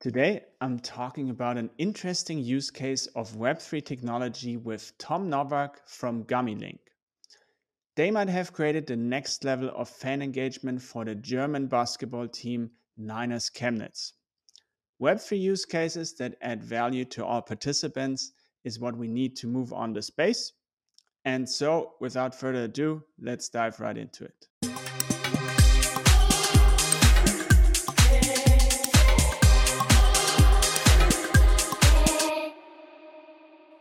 Today, I'm talking about an interesting use case of Web3 technology with Tom Novak from GummyLink. They might have created the next level of fan engagement for the German basketball team Niners Chemnitz. Web3 use cases that add value to all participants is what we need to move on the space. And so, without further ado, let's dive right into it.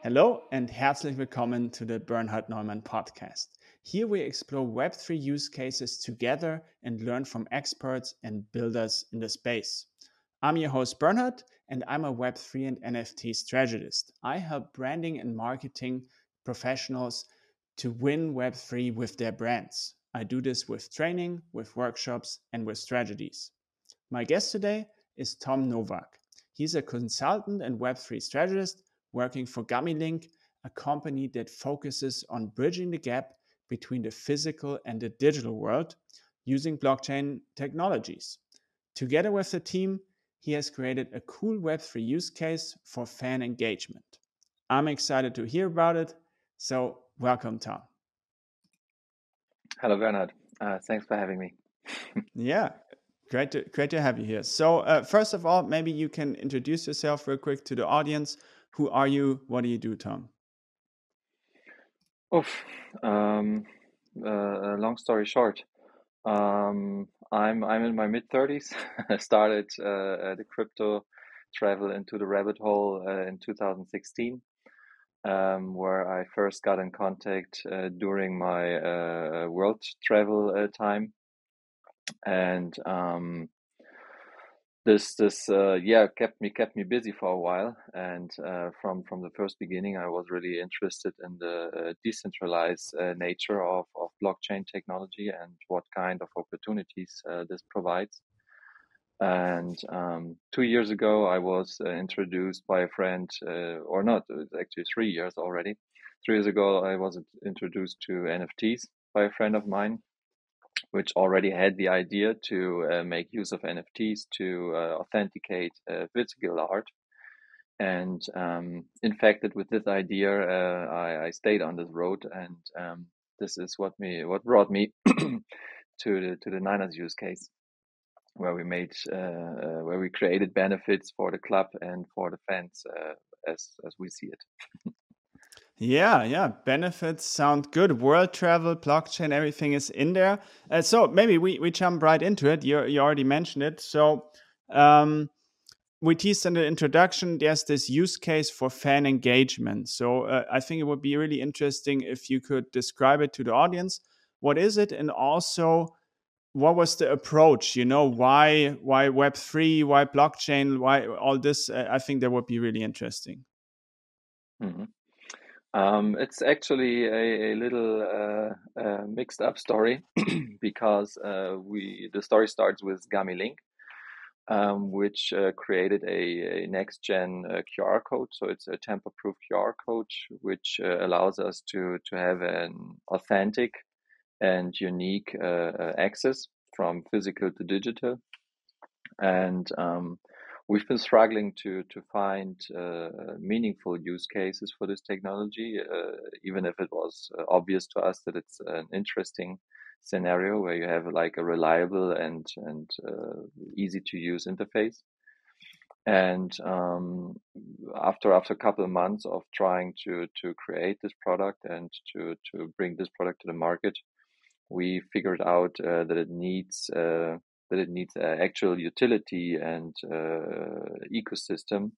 Hallo and herzlich willkommen to the Bernhard Neumann podcast. Here we explore Web3 use cases together and learn from experts and builders in the space. I'm your host, Bernhard, and I'm a Web3 and NFT strategist. I help branding and marketing professionals to win Web3 with their brands. I do this with training, with workshops, and with strategies. My guest today is Tom Novak. He's a consultant and Web3 strategist working for GummyLink, a company that focuses on bridging the gap between the physical and the digital world using blockchain technologies. Together with the team, he has created a cool Web3 use case for fan engagement. I'm excited to hear about it. So, welcome, Tom. Hello, Bernhard. Uh, thanks for having me. yeah, great to, great to have you here. So, uh, first of all, maybe you can introduce yourself real quick to the audience. Who are you? What do you do, Tom? Oof. Um, uh, long story short, um, I'm I'm in my mid thirties. I started uh, the crypto travel into the rabbit hole uh, in 2016, um, where I first got in contact uh, during my uh, world travel uh, time, and um, this this uh, yeah kept me kept me busy for a while. And uh, from from the first beginning i was really interested in the uh, decentralized uh, nature of, of blockchain technology and what kind of opportunities uh, this provides. And um, two years ago i was uh, introduced by a friend or not actually three years already. Three years ago i was introduced to nfts by a friend of mine which already had the idea to uh, make use of NFTs to uh, authenticate uh, physical art. And um, infected with this idea, uh, I, I, stayed on this road, and um, this is what me what brought me to the to the Niners use case, where we made uh, uh, where we created benefits for the club and for the fans as as we see it. Yeah, yeah. Benefits sound good. World travel, blockchain, everything is in there. Uh, so maybe we, we jump right into it. You, you already mentioned it. So um, we teased in the introduction, there's this use case for fan engagement. So uh, I think it would be really interesting if you could describe it to the audience. What is it? And also, what was the approach? You know, why why Web3, why blockchain, why all this? Uh, I think that would be really interesting. Mm -hmm. Um, it's actually a, a little uh, uh, mixed up story because uh, we the story starts with GummyLink, um, which uh, created a, a next gen uh, QR code. So it's a tamper proof QR code, which uh, allows us to to have an authentic and unique access from physical to digital. And um, we've been struggling to to find uh, meaningful use cases for this technology, uh, even if it was uh, obvious to us that it's an interesting scenario where you have like a reliable and and uh, easy to use interface. And um, after after a couple of months of trying to to create this product and to to bring this product to the market, we figured out uh, that it needs uh, that it needs actual utility and uh, ecosystem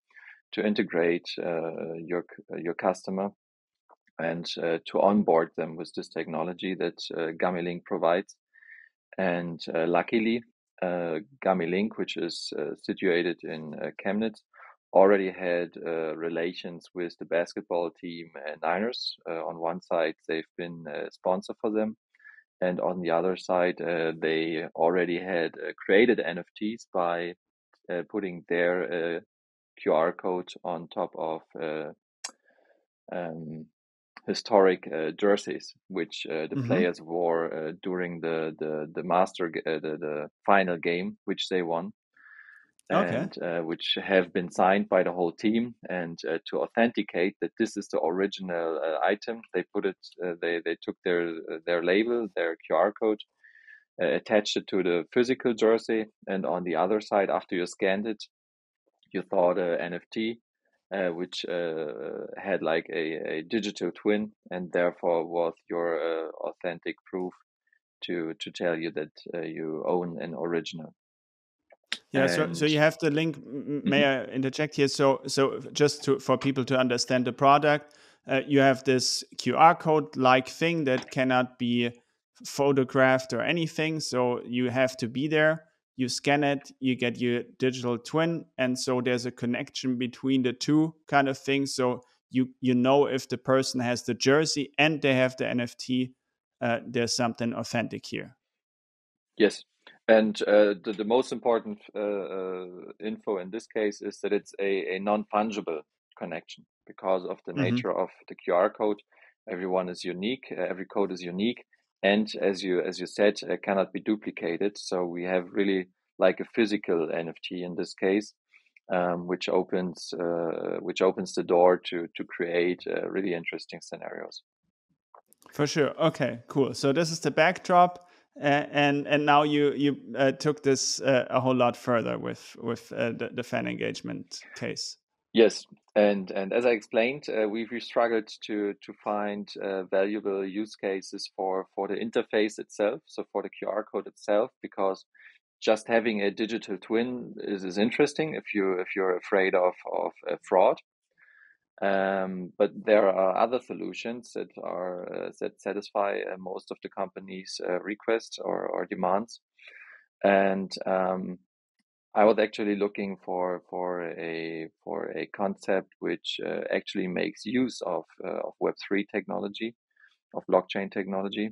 to integrate uh, your your customer and uh, to onboard them with this technology that uh, provides. And uh, luckily, uh, which is uh, situated in uh, Chemnitz, already had relations with the basketball team Niners. on one side, they've been a sponsor for them, and on the other side, uh, they already had uh, created NFTs by uh, putting their uh, QR code on top of uh, um, historic uh, jerseys, which the mm-hmm. players wore during the the the master the the final game, which they won. Okay. and uh, which have been signed by the whole team. And uh, to authenticate that this is the original uh, item, they put it. Uh, they they took their their label, their QR code, uh, attached it to the physical jersey, and on the other side, after you scanned it, you thought NFT. Uh, which had like a, a digital twin and therefore was your authentic proof to to tell you that you own an original. Yeah, so, so you have the link. May mm-hmm. I interject here? So so just to for people to understand the product, uh, you have this QR code like thing that cannot be photographed or anything. So you have to be there. You scan it, you get your digital twin, and so there's a connection between the two kind of things. So you you know if the person has the jersey and they have the NFT, uh, there's something authentic here. Yes, and uh, the, the, most important uh, uh, info in this case is that it's a, a non fungible connection because of the mm-hmm. nature of the QR code. Everyone is unique. Uh, every code is unique, and as you as you said, uh, cannot be duplicated. So we have really like a physical NFT in this case, um, which opens uh, which opens the door to to create really interesting scenarios. For sure. Okay. Cool. So this is the backdrop and and now you you uh, took this uh, a whole lot further with with uh, the, the, fan engagement case. Yes, and and as I explained, uh, we've struggled to to find uh, valuable use cases for for the interface itself, so for the QR code itself, because just having a digital twin is, is interesting if you if you're afraid of of fraud um, but there are other solutions that are uh, that satisfy uh, most of the company's uh, requests or, or demands. And um, I was actually looking for for a for a concept which uh, actually makes use of uh, of Web three technology, of blockchain technology,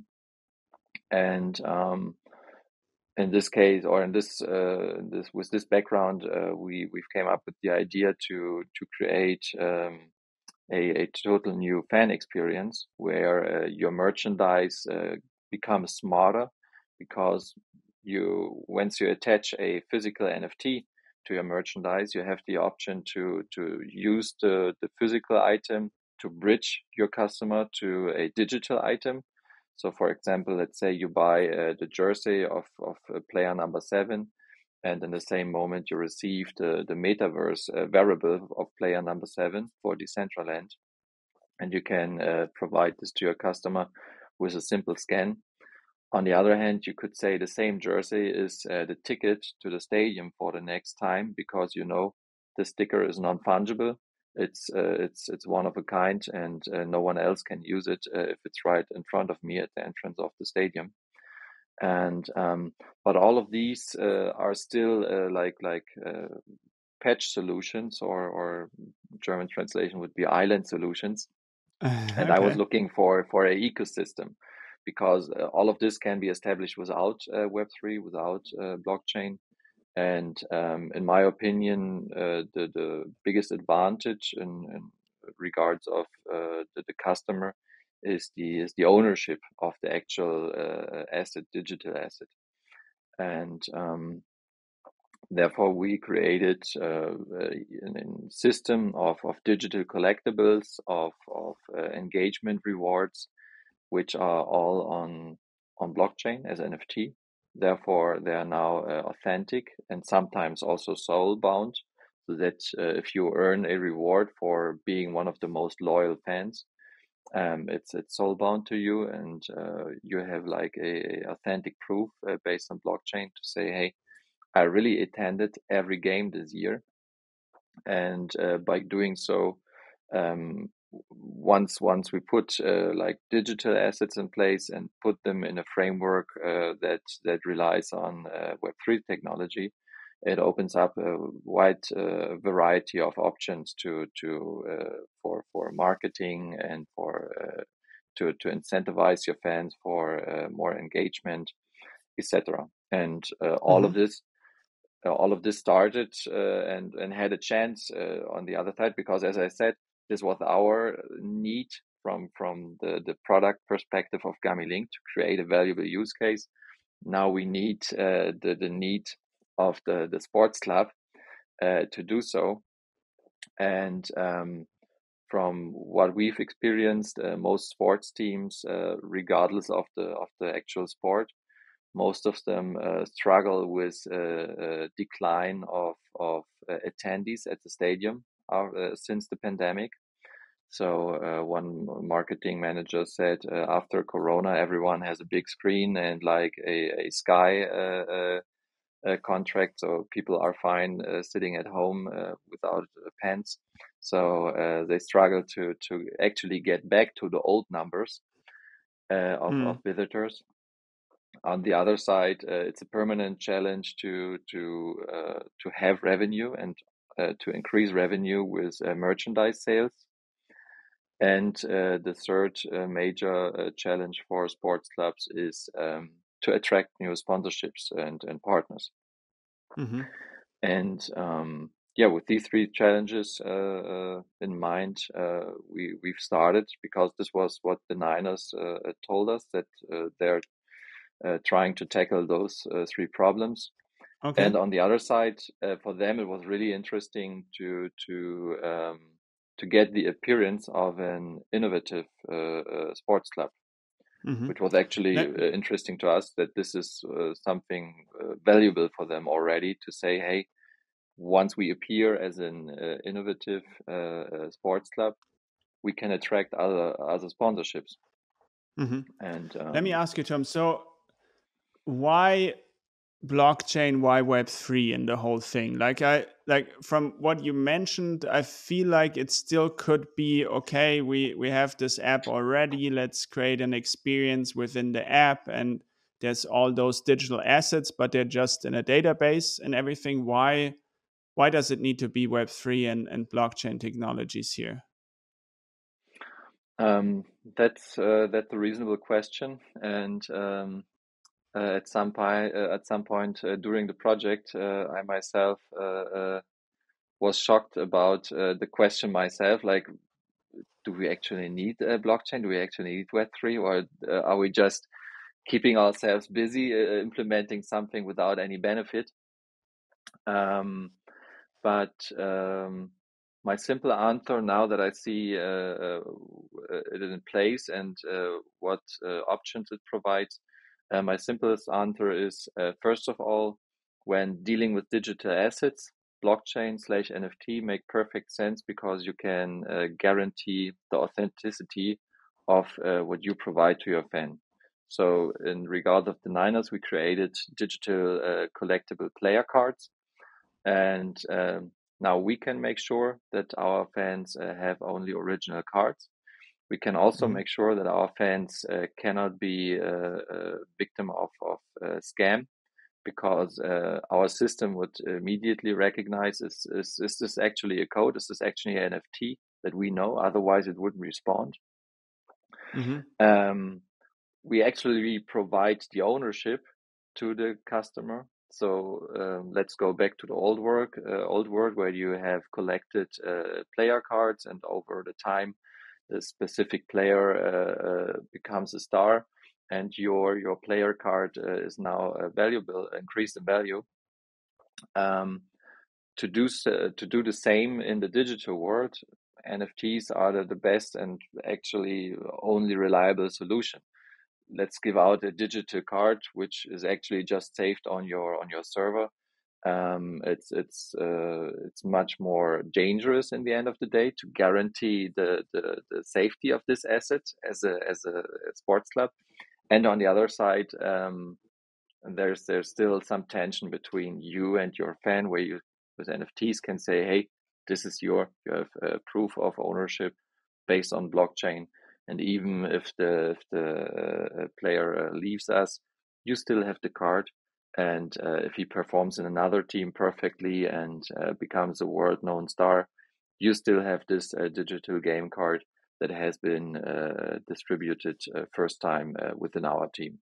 and um, in this case, or in this uh, this with this background, we we've came up with the idea to to create um, a, a total new fan experience where uh, your merchandise uh, becomes smarter because you once you attach a physical NFT to your merchandise, you have the option to to use the, the physical item to bridge your customer to a digital item. So, for example, let's say you buy uh, the jersey of of player number seven, and in the same moment you receive the, the metaverse uh, wearable of player number seven for Decentraland. And you can uh, provide this to your customer with a simple scan. On the other hand, you could say the same jersey is uh, the ticket to the stadium for the next time because you know the sticker is non-fungible. It's uh, it's it's one of a kind, and uh, no one else can use it uh, if it's right in front of me at the entrance of the stadium and um, but all of these uh, are still uh, like like uh, patch solutions or or German translation would be island solutions. and I was looking for for a ecosystem because uh, all of this can be established without uh, Web three, without uh, blockchain. And um, in my opinion, the the biggest advantage in, in regards of the, the customer is the is the ownership of the actual uh, asset, digital asset, and um, therefore we created uh, a, system of, of digital collectibles of of uh, engagement rewards, which are all on on blockchain as NFT. Therefore, they are now uh, authentic and sometimes also soul bound, so that uh, if you earn a reward for being one of the most loyal fans, um, it's it's soul bound to you, and uh, you have like a, a authentic proof uh, based on blockchain to say, hey, I really attended every game this year, and uh, by doing so, um, once once we put uh, like digital assets in place and put them in a framework uh, that that relies on uh, Web three technology, it opens up a wide uh, variety of options to to uh, for for marketing and for uh, to to incentivize your fans for uh, more engagement, etc. And uh, all mm-hmm. of this. Uh, all of this started and and had a chance on the other side because, as I said, this was our need from from the, the product perspective of Gummy Link to create a valuable use case. Now we need the the need of the, the sports club uh, to do so. And um, from what we've experienced, uh, most sports teams, uh, regardless of the of the actual sport, most of them uh, struggle with a decline of of attendees at the stadium since the pandemic. So uh, one marketing manager said uh, after Corona, everyone has a big screen and like a, a Sky uh, contract, so people are fine sitting at home without pants. So they struggle to to actually get back to the old numbers of, mm. of visitors on the other side, uh, it's a permanent challenge to to uh, to have revenue and uh, to increase revenue with merchandise sales. And the third major challenge for sports clubs is um, to attract new sponsorships and, and partners. Mm-hmm. And um, yeah, with these three challenges uh, uh, in mind, uh, we we've started because this was what the Niners told us that they're uh, trying to tackle those uh, three problems. Okay. And on the other side, uh, for them, it was really interesting to to um, to get the appearance of an innovative sports club. Mm-hmm. which was actually uh, interesting to us that this is uh, something uh, valuable for them already to say, hey, once we appear as an innovative sports club, we can attract other other sponsorships. Mm-hmm. And um, let me ask you, Tom. So why blockchain why web3 and the whole thing? Like i like from what you mentioned i feel like it still could be okay. We we have this app already. Let's create an experience within the app and there's all those digital assets but they're just in a database and everything. Why why does it need to be web3 and, and blockchain technologies here? Um, that's uh, that's a reasonable question and um, uh, at some point uh, at some point uh, during the project i myself was shocked about the question myself like do we actually need a blockchain? Do we actually need web3 or are we just keeping ourselves busy implementing something without any benefit? Um, but um, my simple answer now that I see uh, uh, it in place and uh, what options it provides uh, my simplest answer is uh, first of all, when dealing with digital assets, blockchain slash NFT make perfect sense because you can uh, guarantee the authenticity of uh, what you provide to your fan. So, in regard of the Niners, we created digital uh, collectible player cards, and um, now we can make sure that our fans uh, have only original cards. We can also mm-hmm. make sure that our fans uh, cannot be a, a victim of, of scam because uh, our system would immediately recognize is, is, is this actually a code? Is this actually an NFT that we know? Otherwise, it wouldn't respond. Mm-hmm. Um, we actually provide the ownership to the customer. So um, let's go back to the old work, uh, old world where you have collected uh, player cards and over the time a specific player uh, uh, becomes a star and your your player card uh, is now valuable increased in value um, to do so, to do the same in the digital world nfts are the, the best and actually only reliable solution. Let's give out a digital card which is actually just saved on your on your server um, it's it's uh, it's much more dangerous in the end of the day to guarantee the, the, the safety of this asset as a as a sports club, and on the other side, um, there's there's still some tension between you and your fan, where you with NFTs can say, hey, this is your you have uh, proof of ownership based on blockchain, and even if the if the uh, player uh, leaves us, you still have the card and uh, if he performs in another team perfectly and uh, becomes a world known star, you still have this uh, digital game card that has been uh, distributed uh, first time uh, within our team.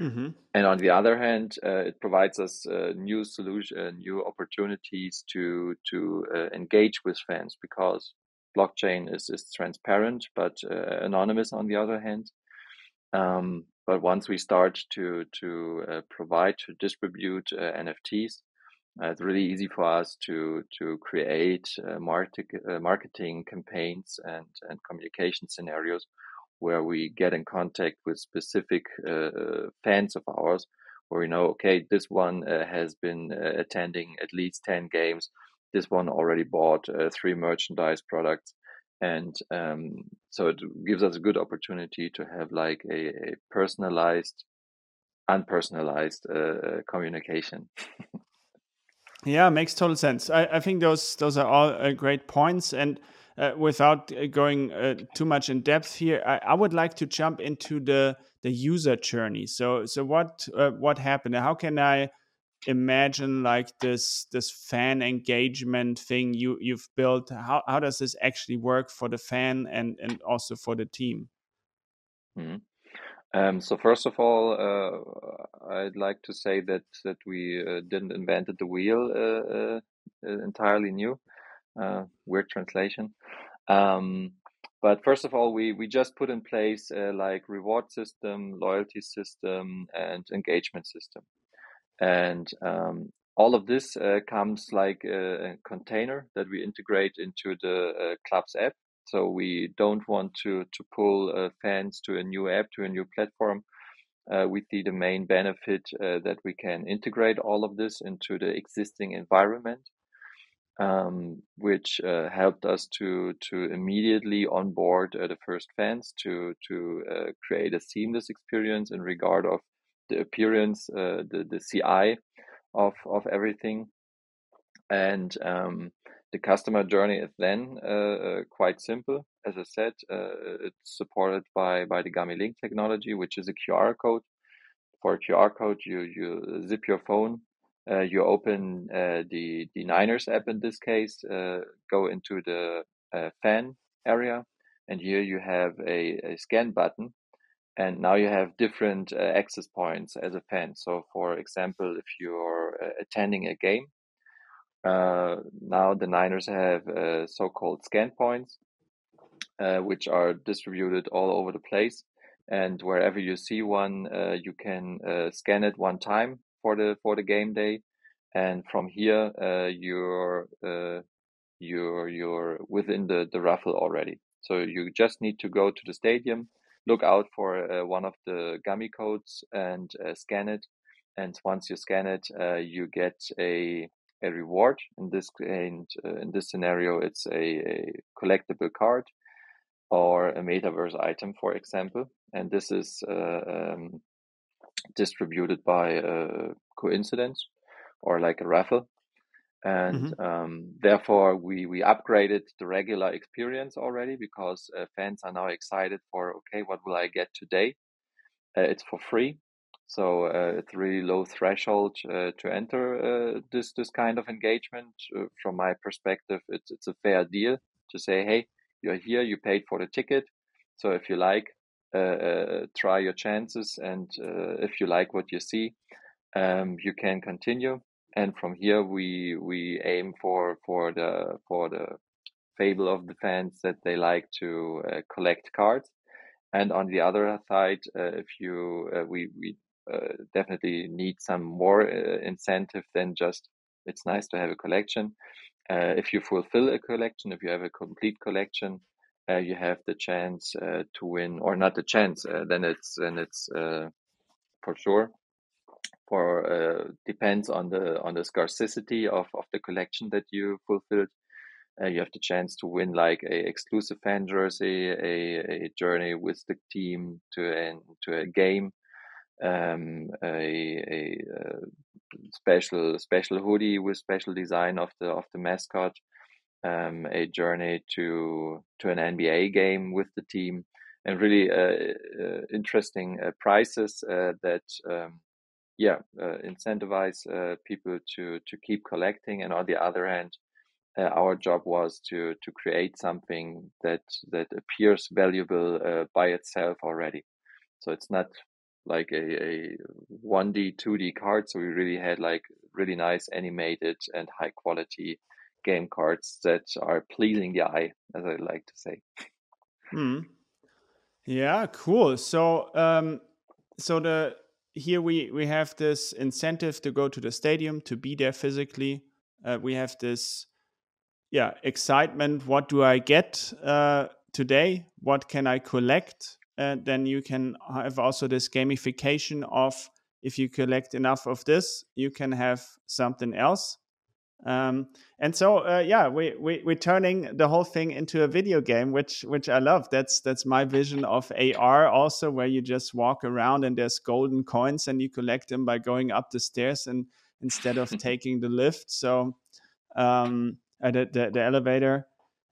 Mm-hmm. And on the other hand, it provides us new solution, new opportunities to to engage with fans because blockchain is, is transparent but anonymous on the other hand. Um, but once we start to to uh, provide to distribute uh, NFTs, Uh, it's really easy for us to to create uh, market, uh, marketing campaigns and and communication scenarios where we get in contact with specific uh, fans of ours, where we know, okay, this one uh, has been uh, attending at least ten games. This one already bought three merchandise products, and um, so it gives us a good opportunity to have like a, a personalized unpersonalized uh, communication. yeah, makes total sense. I, I, think those those are all uh, great points. And uh, without uh, going uh, too much in depth here, I, I, would like to jump into the the user journey. So so what uh, what happened? How can I imagine like this this fan engagement thing you you've built? How how does this actually work for the fan and and also for the team? Mm -hmm. Um, so first of all, uh, I'd like to say that that we uh, didn't invented the wheel uh, uh, uh entirely new. Uh, weird translation. Um, but first of all, we we just put in place like reward system, loyalty system, and engagement system, and um, all of this comes like a, container that we integrate into the club's app so we don't want to to pull uh, fans to a new app to a new platform. Uh, we see the main benefit uh, that we can integrate all of this into the existing environment, um, which uh, helped us to to immediately onboard uh, the first fans to to uh, create a seamless experience in regard of the appearance, the the CI of of everything, and um, the customer journey is then uh, uh, quite simple. As I said, uh, it's supported by, by the Gummy Link technology, which is a QR code. For a QR code, you, you zip your phone, uh, you open uh, the, the Niners app in this case, uh, go into the fan area, and here you have a, a scan button. And now you have different access points as a fan. So, for example, if you're attending a game, uh, now the Niners have uh, so-called scan points, uh, which are distributed all over the place. And wherever you see one, uh, you can uh, scan it one time for the for the game day, and from here uh, you're you're you're within the the raffle already. So you just need to go to the stadium, look out for one of the gummy codes, and scan it. And once you scan it, you get a a reward. In this in, uh, in this scenario, it's a, a, collectible card or a metaverse item, for example. And this is uh, um, distributed by coincidence or like a raffle. And mm-hmm. um, therefore, we, we upgraded the regular experience already because uh, fans are now excited for okay, what will I get today? Uh, it's for free so uh, it's really low threshold uh, to enter uh, this this kind of engagement. Uh, from my perspective, it's it's a fair deal to say, hey, you're here, you paid for the ticket, so if you like, uh, uh, try your chances, and if you like what you see, um, you can continue. And from here, we we aim for for the for the fable of the fans that they like to uh, collect cards. And on the other side, uh, if you uh, we we uh, definitely need some more uh, incentive than just it's nice to have a collection. Uh, if you fulfill a collection, if you have a complete collection, you have the chance to win, or not the chance. then it's then it's for sure for uh, depends on the on the scarcity of, of the collection that you fulfilled. Uh, you have the chance to win like a exclusive fan jersey, a, a journey with the team to an, to a game, um, a, a, uh, special special hoodie with special design of the of the mascot, um, a journey to to an NBA game with the team, and really uh, uh, interesting uh, prices uh, that. Um, yeah, uh, incentivize people to to keep collecting, and on the other hand, our job was to to create something that that appears valuable by itself already. So it's not like a, a 1D, 2D card. So we really had like really nice animated and high quality game cards that are pleasing the eye, as I like to say. Hmm. Yeah, cool. So, um, so the here we we have this incentive to go to the stadium to be there physically. Uh, we have this yeah excitement. What do I get uh, today? What can I collect? And then you can have also this gamification of if you collect enough of this, you can have something else. Um, and so, uh, yeah, we, we we're turning the whole thing into a video game, which which I love. That's that's my vision of AR, also where you just walk around and there's golden coins and you collect them by going up the stairs and instead of taking the lift. So, um, uh, the, the the elevator.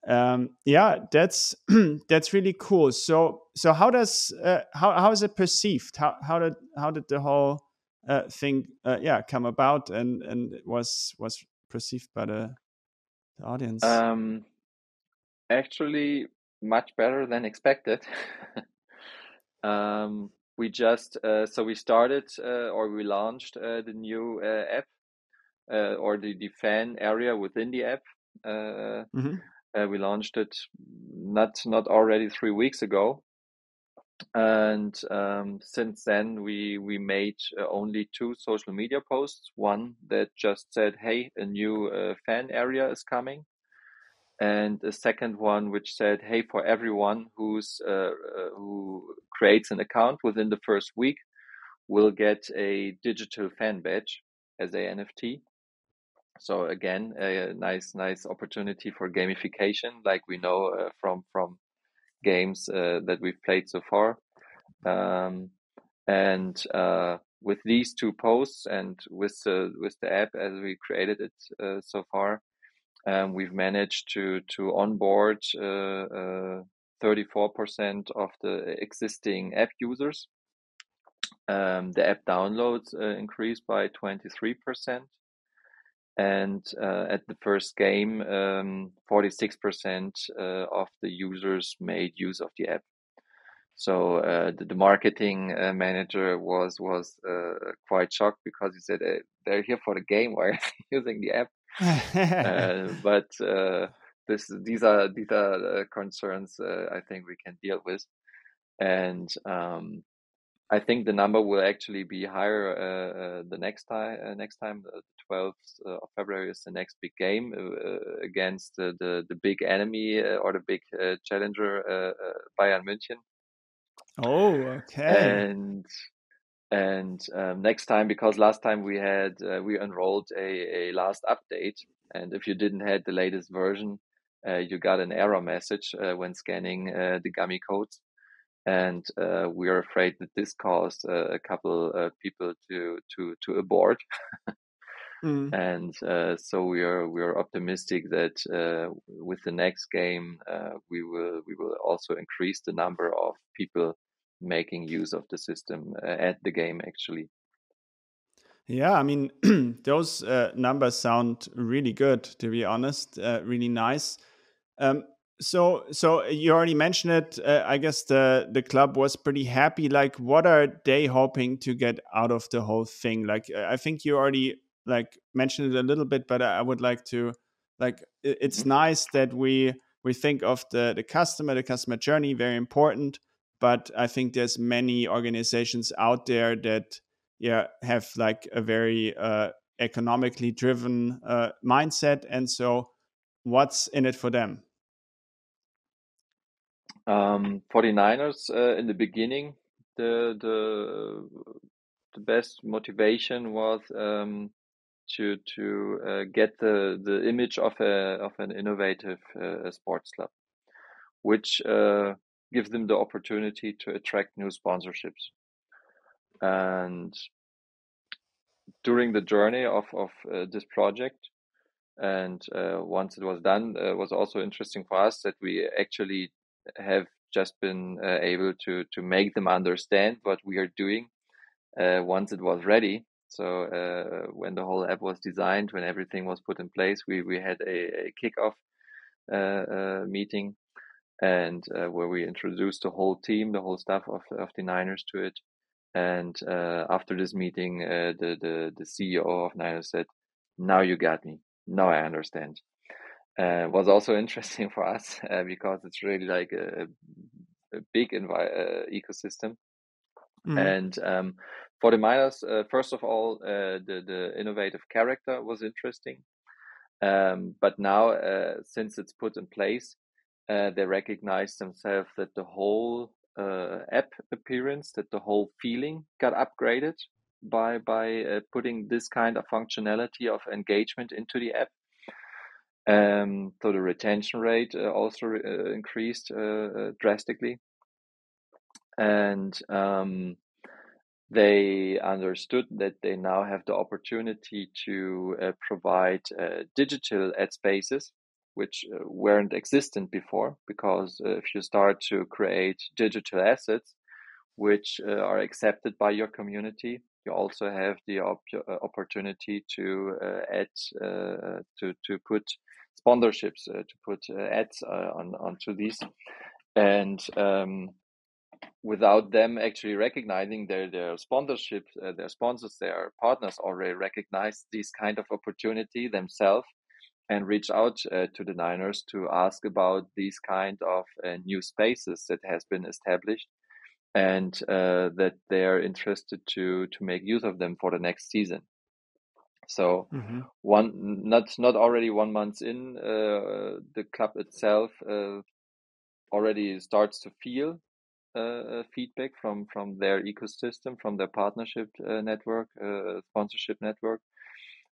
Um, yeah, that's that's really cool. So so how does uh, how how is it perceived? How how did how did the whole uh, thing uh, yeah come about and and was was perceived by the, the audience? Um, actually, much better than expected. um, we just uh, so we started uh, or we launched uh, the new uh, app uh, or the, the fan area within the app. Uh, mm-hmm. we launched it not not already three weeks ago, and um, since then we we made uh, only two social media posts. One that just said hey a new uh, fan area is coming. And a second one which said hey for everyone who's uh, uh who creates an account within the first week will get a digital fan badge as a nft so again a nice nice opportunity for gamification like we know uh, from from games uh, that we've played so far. Um, and uh, with these two posts and with the with the app as we created it uh, so far, um, we've managed to to onboard 34% of the existing app users. Um, the app downloads increased by 23% and uh, at the first game, um, 46% uh, of the users made use of the app. So uh, the, the, marketing uh, manager was was uh, quite shocked because he said they're here for the game. Why are they using the app? Uh, but this these are these are concerns I think we can deal with, and um, I think the number will actually be higher uh, uh, the next time. Uh, next time, the 12th uh, of February is the next big game uh, uh, against the the big enemy or the big challenger, Bayern München. Oh, okay. And and um, next time, because last time we had we enrolled a, a last update, and if you didn't had the latest version, you got an error message when scanning the Gummy codes and uh, we are afraid that this caused uh, a couple uh, people to to to abort. mm. And uh, so we are we are optimistic that uh, with the next game uh, we will we will also increase the number of people making use of the system at the game actually. Yeah, I mean those numbers sound really good to be honest, really nice. Um, so, so you already mentioned it. Uh, I guess the the club was pretty happy. Like, what are they hoping to get out of the whole thing? Like, I think you already like mentioned it a little bit, but I would like to like. It's mm-hmm. nice that we we think of the the customer, the customer journey, very important. But I think there's many organizations out there that yeah have like a very uh, economically driven uh, mindset, and so what's in it for them? Um, 49ers uh, in the beginning, the the the best motivation was um, to to uh, get the the image of a of an innovative uh, sports club, which uh, gives them the opportunity to attract new sponsorships. And during the journey of of uh, this project, and uh, once it was done, it was also interesting for us that we actually have just been uh, able to to make them understand what we are doing uh, once it was ready. So uh, when the whole app was designed, when everything was put in place, we we had a, a kickoff uh, uh, meeting, and uh, where we introduced the whole team, the whole staff of of the Niners to it. And after this meeting, the the the CEO of Niners said, "Now you got me. Now I understand." Uh, was also interesting for us uh, because it's really like a, a big envi- uh, ecosystem Mm-hmm. And um, for the Niners, uh, first of all, uh, the the innovative character was interesting. Um, but now, uh, since it's put in place, uh, they recognize themselves that the whole uh, app appearance, that the whole feeling got upgraded by by uh, putting this kind of functionality of engagement into the app. Um, so the retention rate uh, also uh, increased uh, drastically, and um, they understood that they now have the opportunity to provide digital ad spaces which uh, weren't existent before because uh, if you start to create digital assets which uh, are accepted by your community you also have the op- opportunity to add to to put sponsorships to put ads on onto these and um, without them actually recognizing their their sponsorship, uh, their sponsors, their partners already recognize this kind of opportunity themselves and reach out uh, to the Niners to ask about these kind of uh, new spaces that has been established and uh, that they are interested to to make use of them for the next season. So mm-hmm. one not not already one month in, uh, the club itself uh, already starts to feel uh, feedback from from their ecosystem, from their partnership network, sponsorship network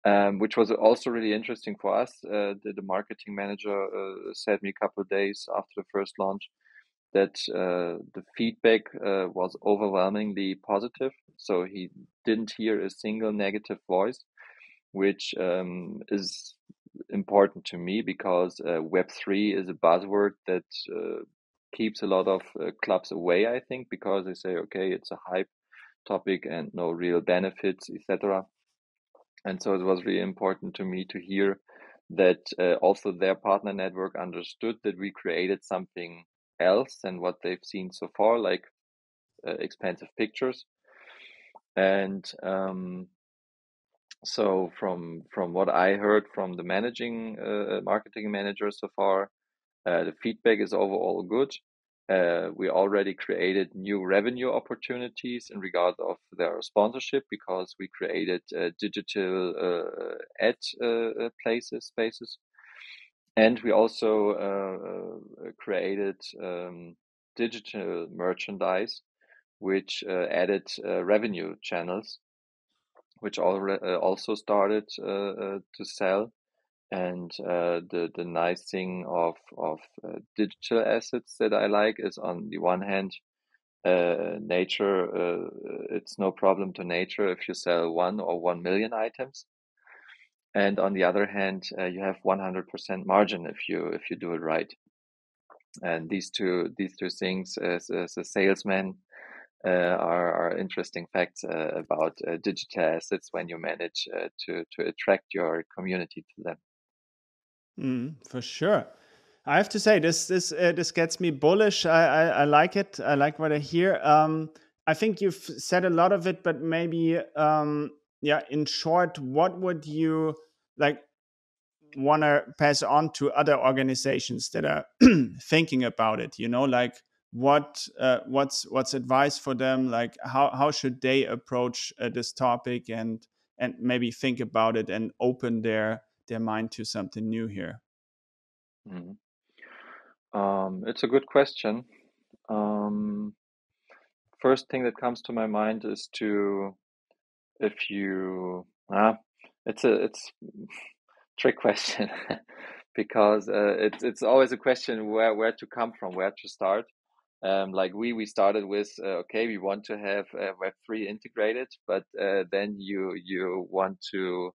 um, which was also really interesting for us. Uh, the, the, marketing manager uh, said me a couple of days after the first launch that uh, the feedback uh, was overwhelmingly positive. So he didn't hear a single negative voice, which um, is important to me because uh, Web3 is a buzzword that uh, keeps a lot of clubs away, I think, because they say, okay, it's a hype topic and no real benefits, etc and so it was really important to me to hear that uh, also their partner network understood that we created something else than what they've seen so far, like uh, expensive pictures. And um, so from from what I heard from the managing uh, marketing manager so far, uh, the feedback is overall good. Uh, we already created new revenue opportunities in regard of their sponsorship because we created uh, digital uh, ad uh, uh, places spaces, and we also uh, created um, digital merchandise, which added revenue channels, which also started to sell and uh, the the nice thing of of uh, digital assets that I like is on the one hand, uh, nature. Uh, it's no problem to nature if you sell one or one million items, and on the other hand, uh, you have one hundred percent margin if you if you do it right. And these two these two things, as, as a salesman, uh, are, are interesting facts uh, about uh, digital assets when you manage to to attract your community to them. Mm, for sure. I have to say this this uh, this gets me bullish. I, I, I like it. I like what I hear. Um, I think you've said a lot of it, but maybe um, yeah. In short, what would you like want to pass on to other organizations that are thinking about it? You know, like what uh, what's what's advice for them? Like how how should they approach uh, this topic and and maybe think about it and open their their mind to something new here? Mm-hmm. Um, it's a good question. Um, first thing that comes to my mind is to, if you, ah, it's a it's trick question because uh, it's it's always a question where where to come from, where to start. Um, like we we started with uh, okay, we want to have uh, Web three integrated, but uh, then you you want to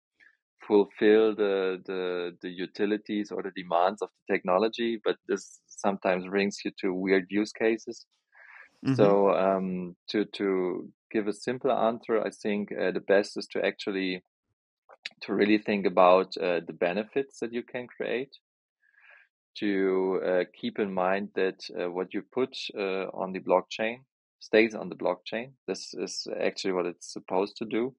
fulfill the, the the utilities or the demands of the technology, but this sometimes brings you to weird use cases. Mm-hmm. So um, to to give a simple answer, I think uh, the best is to actually to really think about uh, the benefits that you can create. To uh, keep in mind that uh, what you put uh, on the blockchain stays on the blockchain. This is actually what it's supposed to do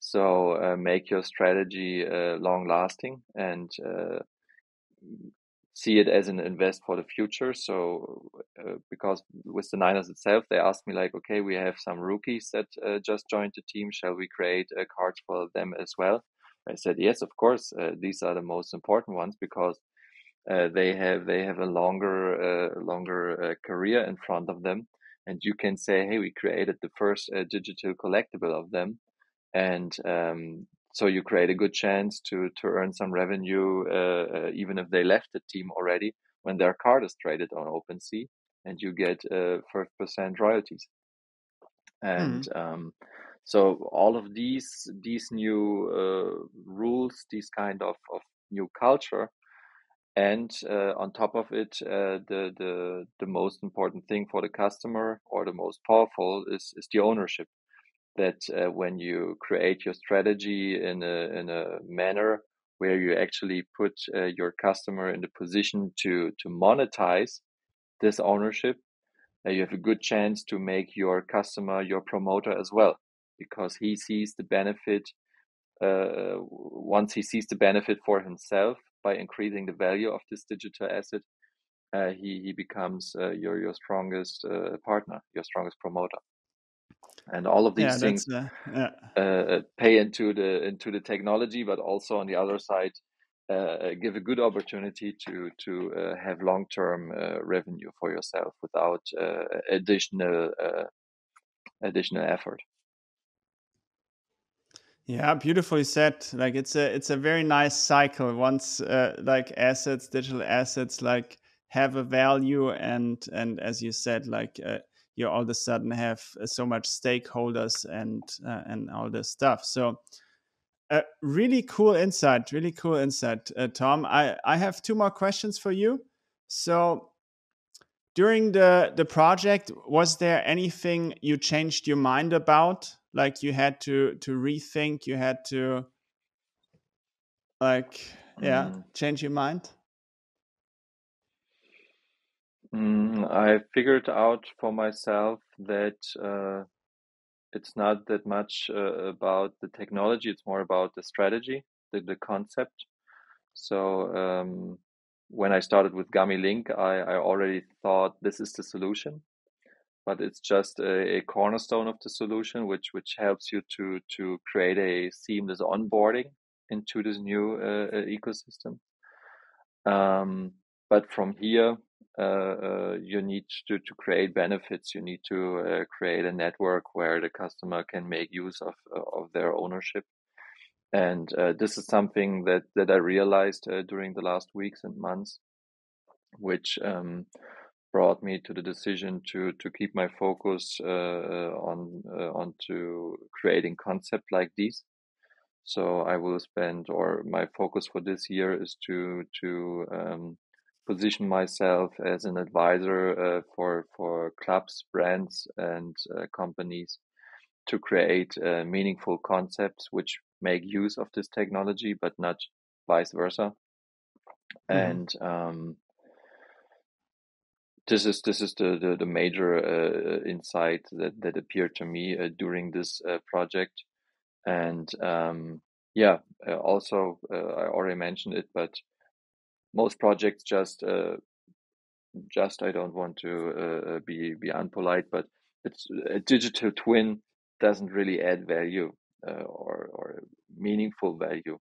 so uh, make your strategy uh, long lasting and uh, see it as an invest for the future. So because with the Niners itself, they asked me like, okay, we have some rookies that just joined the team. Shall we create cards for them as well? I said yes, of course. These are the most important ones because uh, they have they have a longer longer career in front of them, and you can say, hey, we created the first digital collectible of them, and um, so you create a good chance to to earn some revenue even if they left the team already when their card is traded on OpenSea, and you get uh, five percent royalties. And mm. um, so all of these these new uh, rules, these kind of, of new culture, and uh, on top of it, uh, the the the most important thing for the customer or the most powerful is is the ownership. That uh, when you create your strategy in a in a manner where you actually put uh, your customer in the position to to monetize this ownership uh, you have a good chance to make your customer your promoter as well because he sees the benefit uh, once he sees the benefit for himself by increasing the value of this digital asset uh, he, he becomes uh, your your strongest uh, partner your strongest promoter and all of these yeah, things uh, yeah. uh, pay into the into the technology, but also on the other side uh, give a good opportunity to to uh, have long term uh, revenue for yourself without uh, additional additional effort. Yeah, beautifully said. Like it's a it's a very nice cycle. Once like assets, digital assets, like have a value, and and as you said, like you all of a sudden have uh, so much stakeholders and uh, and all this stuff. So uh, really cool insight, really cool insight, uh, Tom. I I have two more questions for you. So during the the project, was there anything you changed your mind about? Like you had to to rethink, you had to like yeah, mm. change your mind? Mm, I figured out for myself that uh, it's not that much uh, about the technology, it's more about the strategy, the, the concept. So um, when I started with Gummy Link, I, I already thought this is the solution, but it's just a, a cornerstone of the solution, which which helps you to to create a seamless onboarding into this new uh, uh ecosystem. Um, but from here, uh, uh, you need to, to create benefits. You need to uh, create a network where the customer can make use of, of their ownership. And this is something that, that I realized during the last weeks and months, which um, brought me to the decision to to keep my focus uh, on uh, onto creating concept like these. So I will spend, or my focus for this year is to to um, position myself as an advisor uh, for for clubs, brands, and uh, companies to create uh, meaningful concepts which make use of this technology, but not vice versa. Mm-hmm. And um, this is this is the the, the major uh, insight that that appeared to me uh, during this uh, project. And um, yeah, also I already mentioned it, but most projects just just I don't want to be be unpolite, but it's a digital twin doesn't really add value uh, or or meaningful value.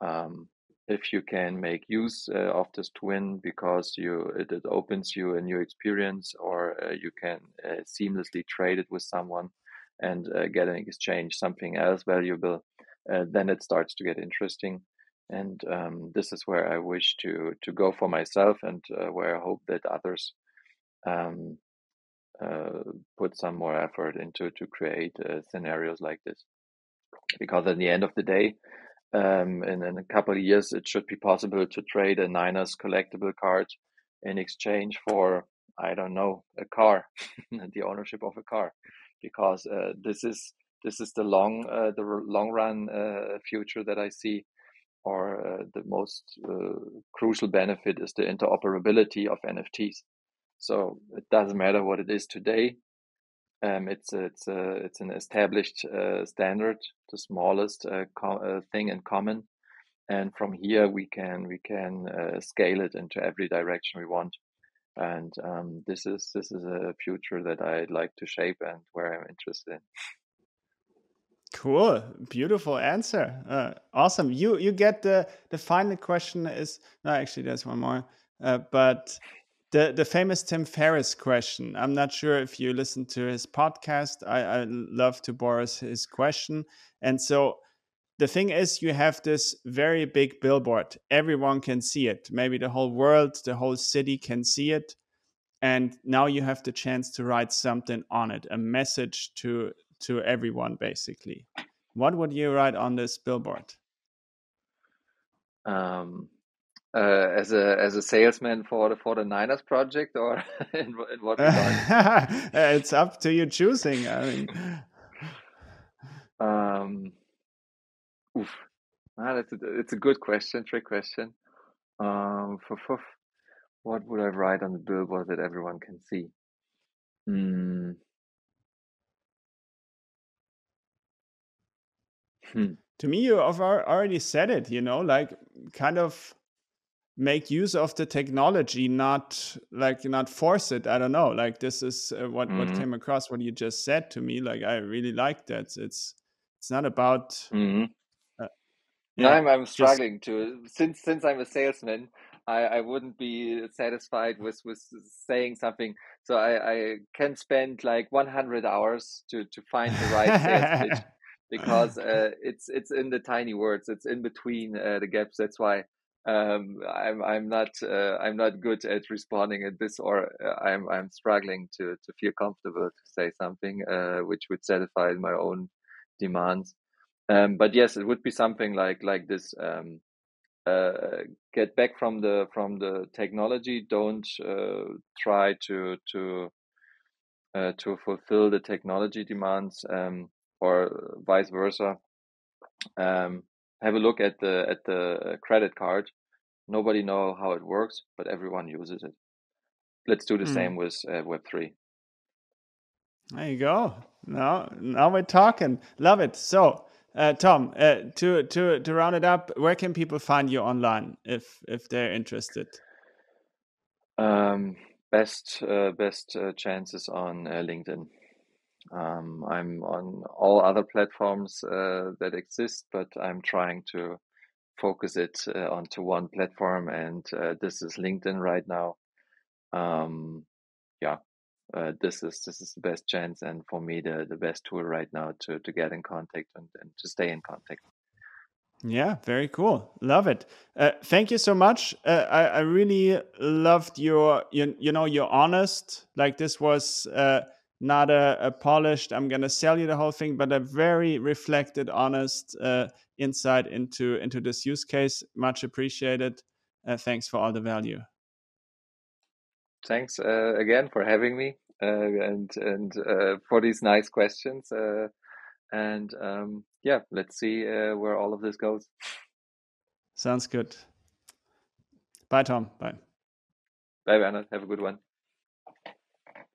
Um, if you can make use uh, of this twin because you it, it, opens you a new experience, or uh, you can seamlessly trade it with someone and get an exchange something else valuable, then it starts to get interesting and um, this is where I wish to to go for myself, and uh, where I hope that others um, uh, put some more effort into to create uh, scenarios like this. Because at the end of the day, um, in, in a couple of years, it should be possible to trade a Niners collectible card in exchange for I don't know a car, the ownership of a car, because uh, this is this is the long uh, the long run uh, future that I see or uh, the most uh, crucial benefit is the interoperability of NFTs. So it doesn't matter what it is today. Um, it's it's a, it's an established uh, standard, the smallest uh, uh, thing in common, and from here we can we can uh, scale it into every direction we want. and um, this is this is a future that I'd like to shape and where I'm interested in. Cool, beautiful answer. Uh, awesome. You you get the the final question is no actually there's one more, uh, but the the famous Tim Ferriss question. I'm not sure if you listen to his podcast. I, I love to borrow his question, and so the thing is you have this very big billboard. Everyone can see it. Maybe the whole world the whole city can see it. And now you have the chance to write something on it a message to to everyone basically. What would you write on this billboard? Um uh, as a as a salesman for the for the Niners project or in, in what regard? it's up to you choosing. I mean, um, Oof. Ah, that's a, it's a good question, trick question. Um, for, for, what would I write on the billboard that everyone can see? Hmm. Hmm. To me, you have already said it. You know, like kind of make use of the technology, not like not force it. I don't know. Like this is uh, what mm what mm-hmm. came across what you just said to me. Like I really like that. It's it's not about. Mm -hmm yeah, I'm, I'm struggling just... to since since I'm a salesman. I, I wouldn't be satisfied with, with saying something. So I, I can spend like 100 hours to, to find the right sales pitch because uh, it's it's in the tiny words. It's in between uh, the gaps. That's why um, I'm I'm not uh, I'm not good at responding at this, or uh, I'm I'm struggling to to feel comfortable to say something uh, which would satisfy my own demands. Um, but yes, it would be something like like this. Um, uh, get back from the from the technology. Don't uh, try to to uh, to fulfill the technology demands, um, or vice versa. Um, have a look at the at the credit card. Nobody know how it works, but everyone uses it. Let's do the mm. same with uh, Web three. There you go. Now, now we're talking. Love it. So, uh, Tom, uh, to to to round it up, where can people find you online if if they're interested? Um, best uh, best uh, chances on uh, LinkedIn. Um, I'm on all other platforms uh, that exist, but I'm trying to focus it onto one platform, and this is LinkedIn right now. Um, yeah, uh, this is this is the best chance and for me the the best tool right now to to get in contact and, and to stay in contact. Yeah very cool. Love it. Uh, thank you so much. Uh, I, I really loved your you, you know you're honest like this was uh, not a, a, polished i'm gonna sell you the whole thing but a very reflected honest uh, insight into into this use case much appreciated uh, thanks for all the value thanks uh, again for having me uh, and and uh, for these nice questions. Uh, and um, yeah, let's see where all of this goes. Sounds good. Bye, Tom. Bye. Bye, Bernhard. Have a good one.